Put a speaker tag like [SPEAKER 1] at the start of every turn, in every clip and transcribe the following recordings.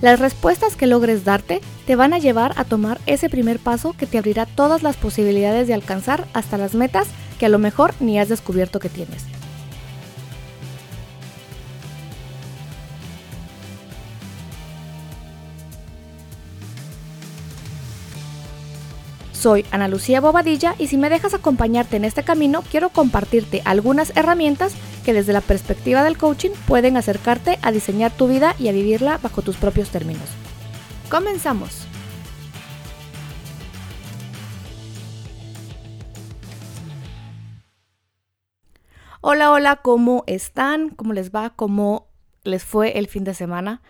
[SPEAKER 1] Las respuestas que logres darte te van a llevar a tomar ese primer paso que te abrirá todas las posibilidades de alcanzar hasta las metas que a lo mejor ni has descubierto que tienes. Soy Ana Lucía Bobadilla y si me dejas acompañarte en este camino, quiero compartirte algunas herramientas que desde la perspectiva del coaching pueden acercarte a diseñar tu vida y a vivirla bajo tus propios términos. Comenzamos. Hola, hola, ¿cómo están? ¿Cómo les va? ¿Cómo les fue el fin de semana?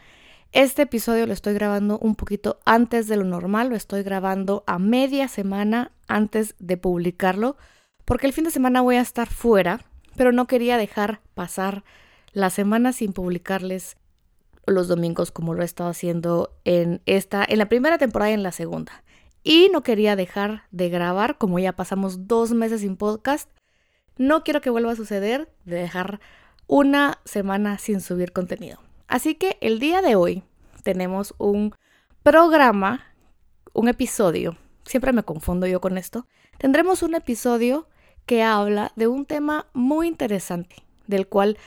[SPEAKER 1] Este episodio lo estoy grabando un poquito antes de lo normal, lo estoy grabando a media semana antes de publicarlo, porque el fin de semana voy a estar fuera, pero no quería dejar pasar la semana sin publicarles los domingos como lo he estado haciendo en esta, en la primera temporada y en la segunda. Y no quería dejar de grabar, como ya pasamos dos meses sin podcast. No quiero que vuelva a suceder de dejar una semana sin subir contenido. Así que el día de hoy tenemos un programa, un episodio, siempre me confundo yo con esto, tendremos un episodio que habla de un tema muy interesante, del cual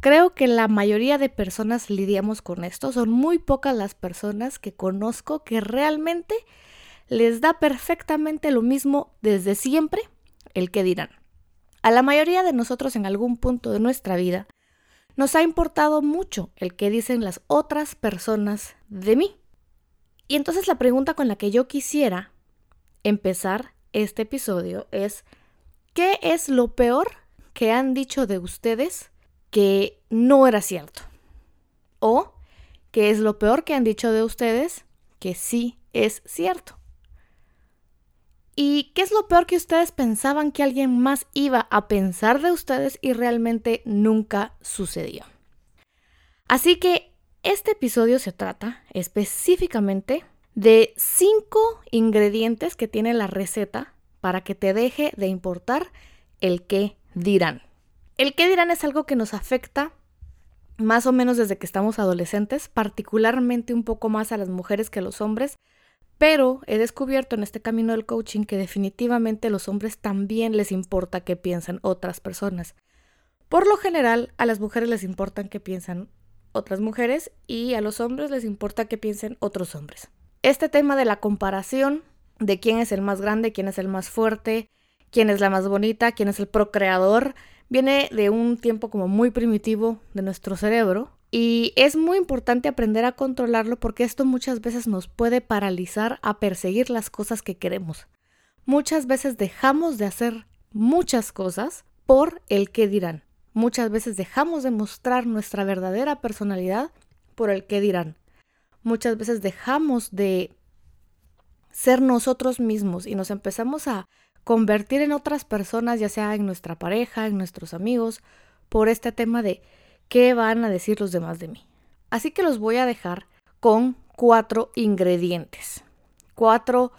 [SPEAKER 1] creo que la mayoría de personas lidiamos con esto. Son muy pocas las personas que conozco que realmente les da perfectamente lo mismo desde siempre el que dirán. A la mayoría de nosotros en algún punto de nuestra vida nos ha importado mucho el que dicen las otras personas de mí. Y entonces la pregunta con la que yo quisiera empezar este episodio es, ¿qué es lo peor que han dicho de ustedes que no era cierto? ¿O qué es lo peor que han dicho de ustedes que sí es cierto? ¿Y qué es lo peor que ustedes pensaban que alguien más iba a pensar de ustedes y realmente nunca sucedió? Así que este episodio se trata específicamente de cinco ingredientes que tiene la receta para que te deje de importar el qué dirán. El qué dirán es algo que nos afecta más o menos desde que estamos adolescentes, particularmente un poco más a las mujeres que a los hombres, pero he descubierto en este camino del coaching que definitivamente a los hombres también les importa qué piensan otras personas. Por lo general, a las mujeres les importan qué piensan otras mujeres y a los hombres les importa qué piensen otros hombres. Este tema de la comparación, de quién es el más grande, quién es el más fuerte, quién es la más bonita, quién es el procreador, viene de un tiempo como muy primitivo de nuestro cerebro y es muy importante aprender a controlarlo porque esto muchas veces nos puede paralizar a perseguir las cosas que queremos. Muchas veces dejamos de hacer muchas cosas por el que dirán. Muchas veces dejamos de mostrar nuestra verdadera personalidad por el que dirán. Muchas veces dejamos de ser nosotros mismos y nos empezamos a convertir en otras personas, ya sea en nuestra pareja, en nuestros amigos, por este tema de qué van a decir los demás de mí. Así que los voy a dejar con cuatro ingredientes, cuatro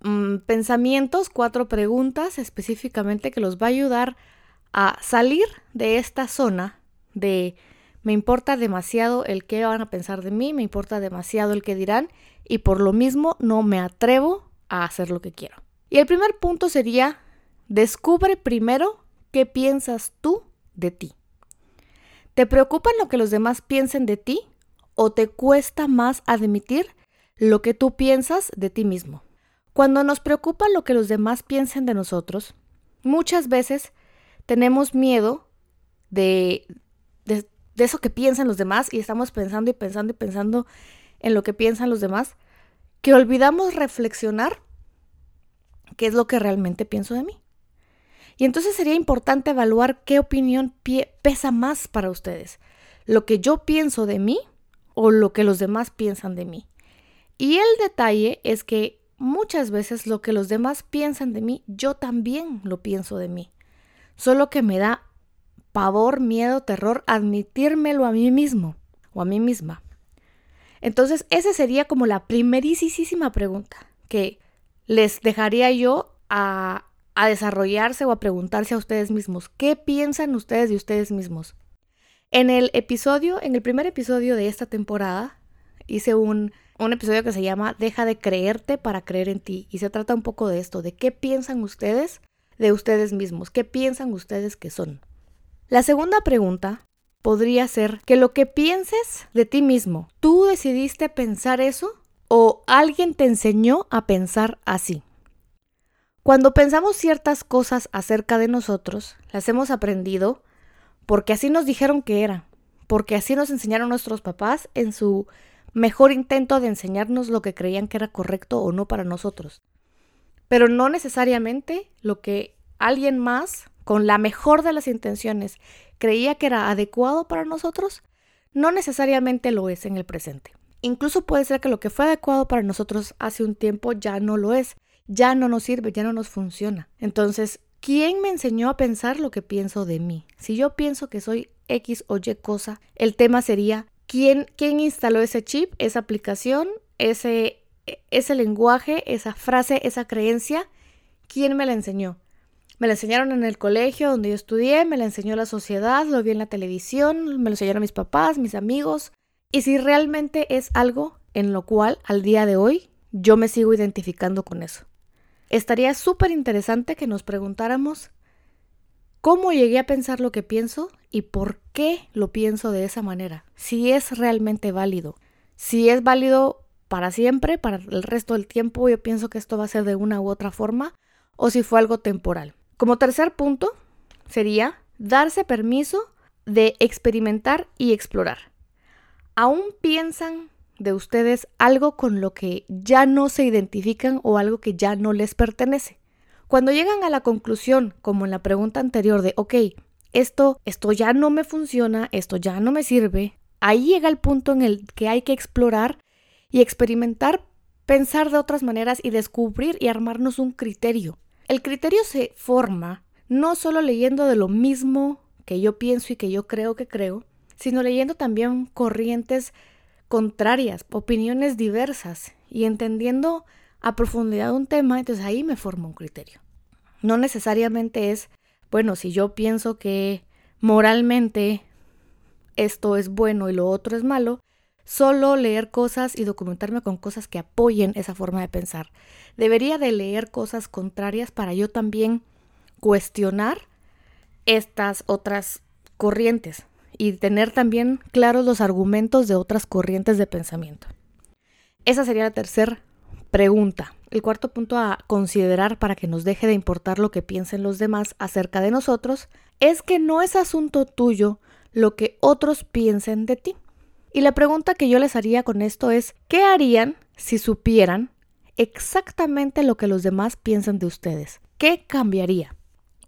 [SPEAKER 1] mm, pensamientos, cuatro preguntas específicamente que los va a ayudar a salir de esta zona de me importa demasiado el qué van a pensar de mí, me importa demasiado el qué dirán y por lo mismo no me atrevo a hacer lo que quiero. Y el primer punto sería, descubre primero qué piensas tú de ti. ¿Te preocupa lo que los demás piensen de ti o te cuesta más admitir lo que tú piensas de ti mismo? Cuando nos preocupa lo que los demás piensen de nosotros, muchas veces tenemos miedo de, de, eso que piensan los demás y estamos pensando y pensando y pensando en lo que piensan los demás, que olvidamos reflexionar qué es lo que realmente pienso de mí. Y entonces sería importante evaluar qué opinión pesa más para ustedes, lo que yo pienso de mí o lo que los demás piensan de mí. Y el detalle es que muchas veces lo que los demás piensan de mí, yo también lo pienso de mí. Solo que me da pavor, miedo, terror admitírmelo a mí mismo o a mí misma. Entonces, esa sería como la primerísima pregunta que les dejaría yo a, a desarrollarse o a preguntarse a ustedes mismos. ¿Qué piensan ustedes de ustedes mismos? En el episodio, en el primer episodio de esta temporada, hice un, un episodio que se llama Deja de creerte para creer en ti. Y se trata un poco de esto, de qué piensan ustedes de ustedes mismos, qué piensan ustedes que son. La segunda pregunta podría ser que lo que pienses de ti mismo, ¿tú decidiste pensar eso o alguien te enseñó a pensar así? Cuando pensamos ciertas cosas acerca de nosotros, las hemos aprendido porque así nos dijeron que era, porque así nos enseñaron nuestros papás en su mejor intento de enseñarnos lo que creían que era correcto o no para nosotros. Pero no necesariamente lo que alguien más, con la mejor de las intenciones, creía que era adecuado para nosotros, no necesariamente lo es en el presente. Incluso puede ser que lo que fue adecuado para nosotros hace un tiempo ya no lo es, ya no nos sirve, ya no nos funciona. Entonces, ¿quién me enseñó a pensar lo que pienso de mí? Si yo pienso que soy X o Y cosa, el tema sería ¿quién, quién instaló ese chip, esa aplicación, ese, ese lenguaje, esa frase, esa creencia? ¿Quién me la enseñó? Me la enseñaron en el colegio donde yo estudié, me la enseñó la sociedad, lo vi en la televisión, me lo enseñaron mis papás, mis amigos. Y si realmente es algo en lo cual al día de hoy yo me sigo identificando con eso. Estaría súper interesante que nos preguntáramos cómo llegué a pensar lo que pienso y por qué lo pienso de esa manera. Si es realmente válido. Si es válido para siempre, para el resto del tiempo, yo pienso que esto va a ser de una u otra forma, o si fue algo temporal. Como tercer punto sería darse permiso de experimentar y explorar. ¿Aún piensan de ustedes algo con lo que ya no se identifican o algo que ya no les pertenece? Cuando llegan a la conclusión, como en la pregunta anterior de, ok, esto, esto ya no me funciona, esto ya no me sirve, ahí llega el punto en el que hay que explorar y experimentar, pensar de otras maneras y descubrir y armarnos un criterio. El criterio se forma no solo leyendo de lo mismo que yo pienso y que yo creo que creo, sino leyendo también corrientes contrarias, opiniones diversas y entendiendo a profundidad un tema, entonces ahí me forma un criterio. No necesariamente es, bueno, si yo pienso que moralmente esto es bueno y lo otro es malo, solo leer cosas y documentarme con cosas que apoyen esa forma de pensar. Debería de leer cosas contrarias para yo también cuestionar estas otras corrientes y tener también claros los argumentos de otras corrientes de pensamiento. Esa sería la tercera pregunta. El cuarto punto a considerar para que nos deje de importar lo que piensen los demás acerca de nosotros es que no es asunto tuyo lo que otros piensen de ti. Y la pregunta que yo les haría con esto es, ¿qué harían si supieran exactamente lo que los demás piensan de ustedes? ¿Qué cambiaría?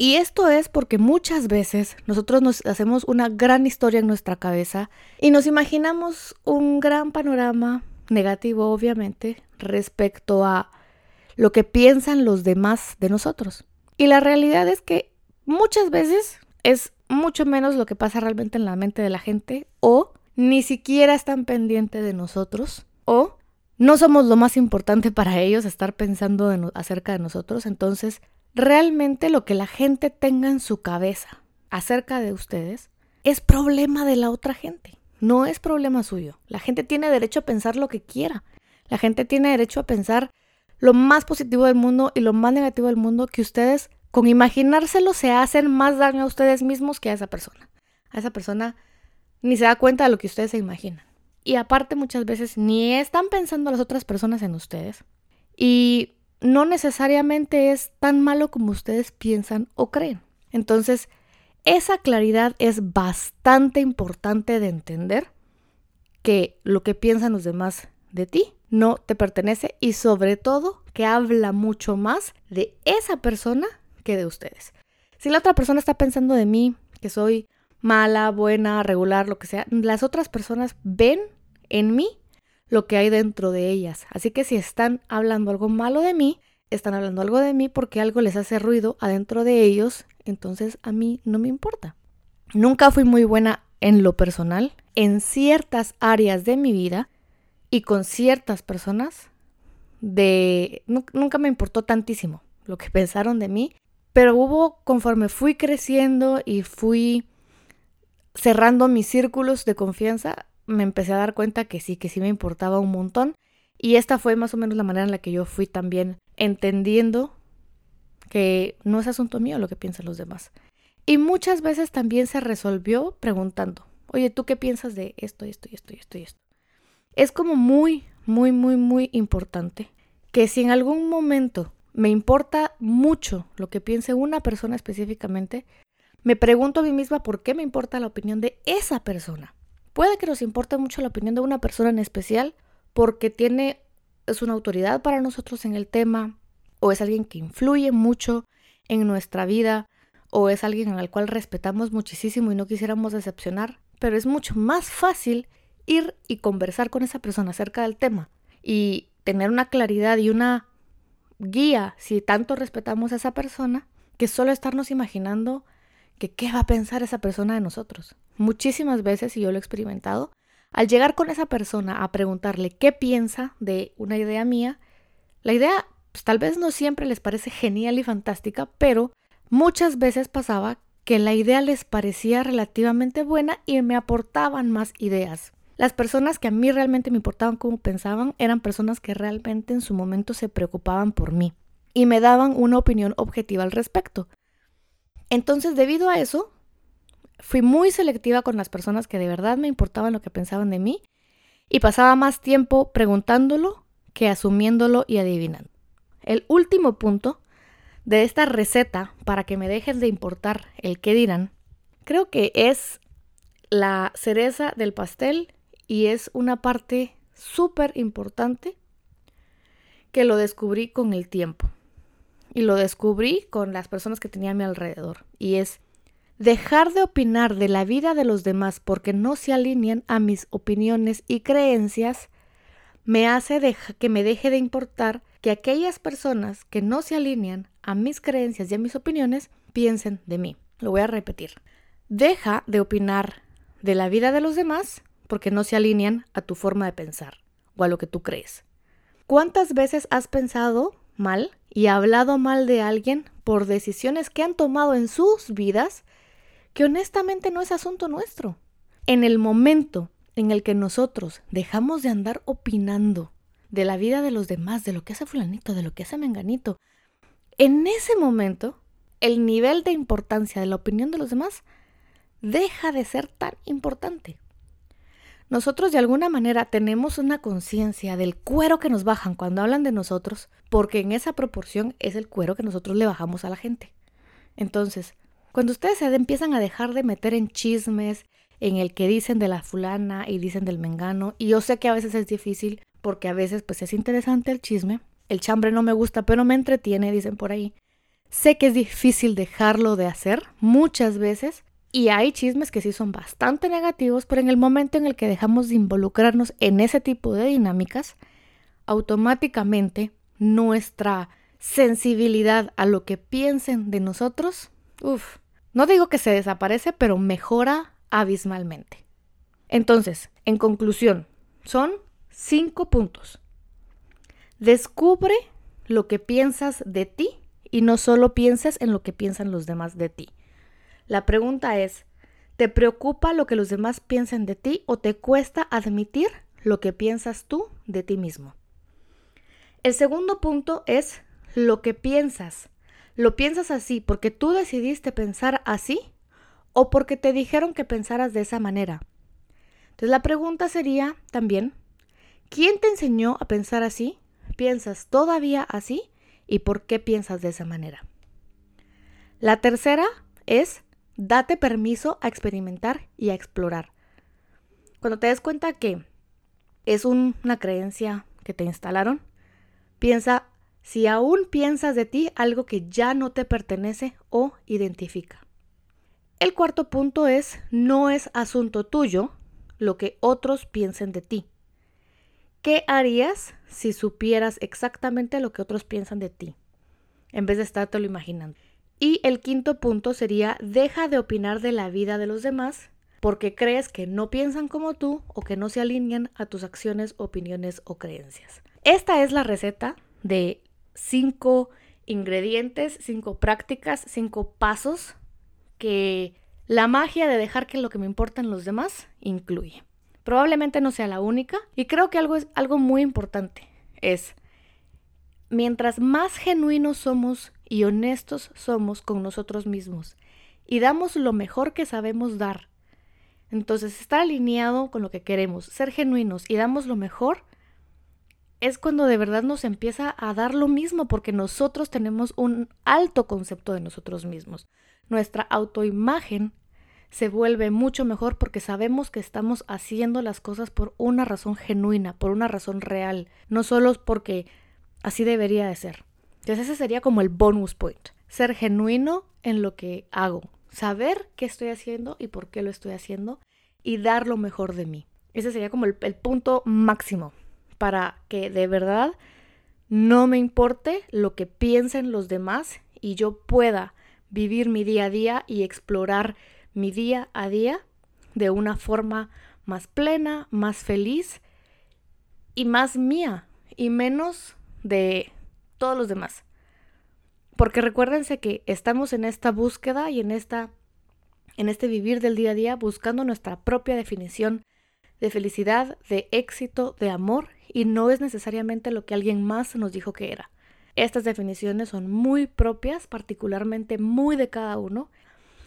[SPEAKER 1] Y esto es porque muchas veces nosotros nos hacemos una gran historia en nuestra cabeza y nos imaginamos un gran panorama negativo, obviamente, respecto a lo que piensan los demás de nosotros. Y la realidad es que muchas veces es mucho menos lo que pasa realmente en la mente de la gente o ni siquiera están pendientes de nosotros o no somos lo más importante para ellos estar pensando acerca de nosotros. Entonces, realmente lo que la gente tenga en su cabeza acerca de ustedes es problema de la otra gente, no es problema suyo. La gente tiene derecho a pensar lo que quiera. La gente tiene derecho a pensar lo más positivo del mundo y lo más negativo del mundo que ustedes, con imaginárselo, se hacen más daño a ustedes mismos que a esa persona. A esa persona ni se da cuenta de lo que ustedes se imaginan. Y aparte muchas veces ni están pensando las otras personas en ustedes. Y no necesariamente es tan malo como ustedes piensan o creen. Entonces, esa claridad es bastante importante de entender que lo que piensan los demás de ti no te pertenece y sobre todo que habla mucho más de esa persona que de ustedes. Si la otra persona está pensando de mí que soy mala, buena, regular, lo que sea, las otras personas ven en mí lo que hay dentro de ellas. Así que si están hablando algo malo de mí, están hablando algo de mí porque algo les hace ruido adentro de ellos, entonces a mí no me importa. Nunca fui muy buena en lo personal, en ciertas áreas de mi vida y con ciertas personas de nunca me importó tantísimo lo que pensaron de mí, pero hubo conforme fui creciendo y fui cerrando mis círculos de confianza, me empecé a dar cuenta que sí, que sí me importaba un montón. Y esta fue más o menos la manera en la que yo fui también entendiendo que no es asunto mío lo que piensan los demás. Y muchas veces también se resolvió preguntando, oye, ¿tú qué piensas de esto, esto esto esto y esto? Es como muy, muy, muy, muy importante que si en algún momento me importa mucho lo que piense una persona específicamente, me pregunto a mí misma por qué me importa la opinión de esa persona. Puede que nos importe mucho la opinión de una persona en especial porque tiene es una autoridad para nosotros en el tema o es alguien que influye mucho en nuestra vida o es alguien al cual respetamos muchísimo y no quisiéramos decepcionar, pero es mucho más fácil ir y conversar con esa persona acerca del tema y tener una claridad y una guía si tanto respetamos a esa persona que solo estarnos imaginando que qué va a pensar esa persona de nosotros. Muchísimas veces, y yo lo he experimentado, al llegar con esa persona a preguntarle qué piensa de una idea mía, la idea pues, tal vez no siempre les parece genial y fantástica, pero muchas veces pasaba que la idea les parecía relativamente buena y me aportaban más ideas. Las personas que a mí realmente me importaban cómo pensaban eran personas que realmente en su momento se preocupaban por mí y me daban una opinión objetiva al respecto. Entonces, debido a eso, fui muy selectiva con las personas que de verdad me importaban lo que pensaban de mí y pasaba más tiempo preguntándolo que asumiéndolo y adivinando. El último punto de esta receta para que me dejes de importar el qué dirán, creo que es la cereza del pastel y es una parte súper importante que lo descubrí con el tiempo y lo descubrí con las personas que tenía a mi alrededor. Y es dejar de opinar de la vida de los demás porque no se alinean a mis opiniones y creencias me hace que me deje de importar que aquellas personas que no se alinean a mis creencias y a mis opiniones piensen de mí. Lo voy a repetir. Deja de opinar de la vida de los demás porque no se alinean a tu forma de pensar o a lo que tú crees. ¿Cuántas veces has pensado mal y hablado mal de alguien por decisiones que han tomado en sus vidas que honestamente no es asunto nuestro. En el momento en el que nosotros dejamos de andar opinando de la vida de los demás, de lo que hace fulanito, de lo que hace menganito, en ese momento el nivel de importancia de la opinión de los demás deja de ser tan importante nosotros de alguna manera tenemos una conciencia del cuero que nos bajan cuando hablan de nosotros, porque en esa proporción es el cuero que nosotros le bajamos a la gente. Entonces, cuando ustedes se empiezan a dejar de meter en chismes, en el que dicen de la fulana y dicen del mengano, y yo sé que a veces es difícil, porque a veces pues es interesante el chisme, el chambre no me gusta, pero me entretiene, dicen por ahí. Sé que es difícil dejarlo de hacer muchas veces, y hay chismes que sí son bastante negativos, pero en el momento en el que dejamos de involucrarnos en ese tipo de dinámicas, automáticamente nuestra sensibilidad a lo que piensen de nosotros, uff, no digo que se desaparece, pero mejora abismalmente. Entonces, en conclusión, son cinco puntos. Descubre lo que piensas de ti y no solo pienses en lo que piensan los demás de ti. La pregunta es, ¿te preocupa lo que los demás piensen de ti o te cuesta admitir lo que piensas tú de ti mismo? El segundo punto es lo que piensas. ¿Lo piensas así porque tú decidiste pensar así o porque te dijeron que pensaras de esa manera? Entonces la pregunta sería también, ¿quién te enseñó a pensar así? ¿Piensas todavía así? ¿Y por qué piensas de esa manera? La tercera es, Date permiso a experimentar y a explorar. Cuando te des cuenta que es una creencia que te instalaron, piensa si aún piensas de ti algo que ya no te pertenece o identifica. El cuarto punto es, no es asunto tuyo lo que otros piensen de ti. ¿Qué harías si supieras exactamente lo que otros piensan de ti? En vez de estártelo imaginando. Y el quinto punto sería, deja de opinar de la vida de los demás porque crees que no piensan como tú o que no se alinean a tus acciones, opiniones o creencias. Esta es la receta de cinco ingredientes, cinco prácticas, cinco pasos que la magia de dejar que lo que me importan los demás incluye. Probablemente no sea la única y creo que algo es algo muy importante es mientras más genuinos somos y honestos somos con nosotros mismos y damos lo mejor que sabemos dar. Entonces, estar alineado con lo que queremos, ser genuinos y damos lo mejor, es cuando de verdad nos empieza a dar lo mismo porque nosotros tenemos un alto concepto de nosotros mismos. Nuestra autoimagen se vuelve mucho mejor porque sabemos que estamos haciendo las cosas por una razón genuina, por una razón real, no solo porque así debería de ser. Entonces ese sería como el bonus point, ser genuino en lo que hago, saber qué estoy haciendo y por qué lo estoy haciendo y dar lo mejor de mí. Ese sería como el, el punto máximo para que de verdad no me importe lo que piensen los demás y yo pueda vivir mi día a día y explorar mi día a día de una forma más plena, más feliz y más mía y menos de todos los demás. Porque recuérdense que estamos en esta búsqueda y en esta en este vivir del día a día buscando nuestra propia definición de felicidad, de éxito, de amor y no es necesariamente lo que alguien más nos dijo que era. Estas definiciones son muy propias, particularmente muy de cada uno.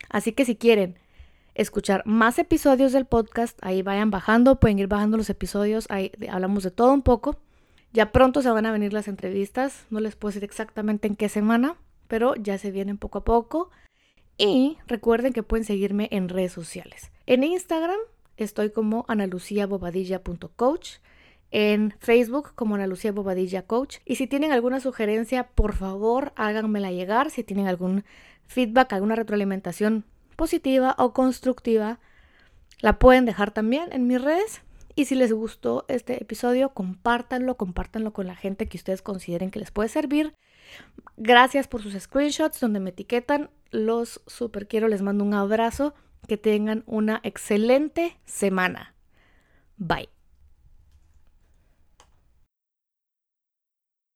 [SPEAKER 1] Así que si quieren escuchar más episodios del podcast, ahí vayan bajando, pueden ir bajando los episodios, ahí hablamos de todo un poco. Ya pronto se van a venir las entrevistas, no les puedo decir exactamente en qué semana, pero ya se vienen poco a poco. Y recuerden que pueden seguirme en redes sociales. En Instagram estoy como analuciabobadilla.coach, en Facebook como Ana Bobadilla Coach. Y si tienen alguna sugerencia, por favor háganmela llegar. Si tienen algún feedback, alguna retroalimentación positiva o constructiva, la pueden dejar también en mis redes. Y si les gustó este episodio, compártanlo, compártanlo con la gente que ustedes consideren que les puede servir. Gracias por sus screenshots donde me etiquetan. Los super quiero, les mando un abrazo. Que tengan una excelente semana. Bye.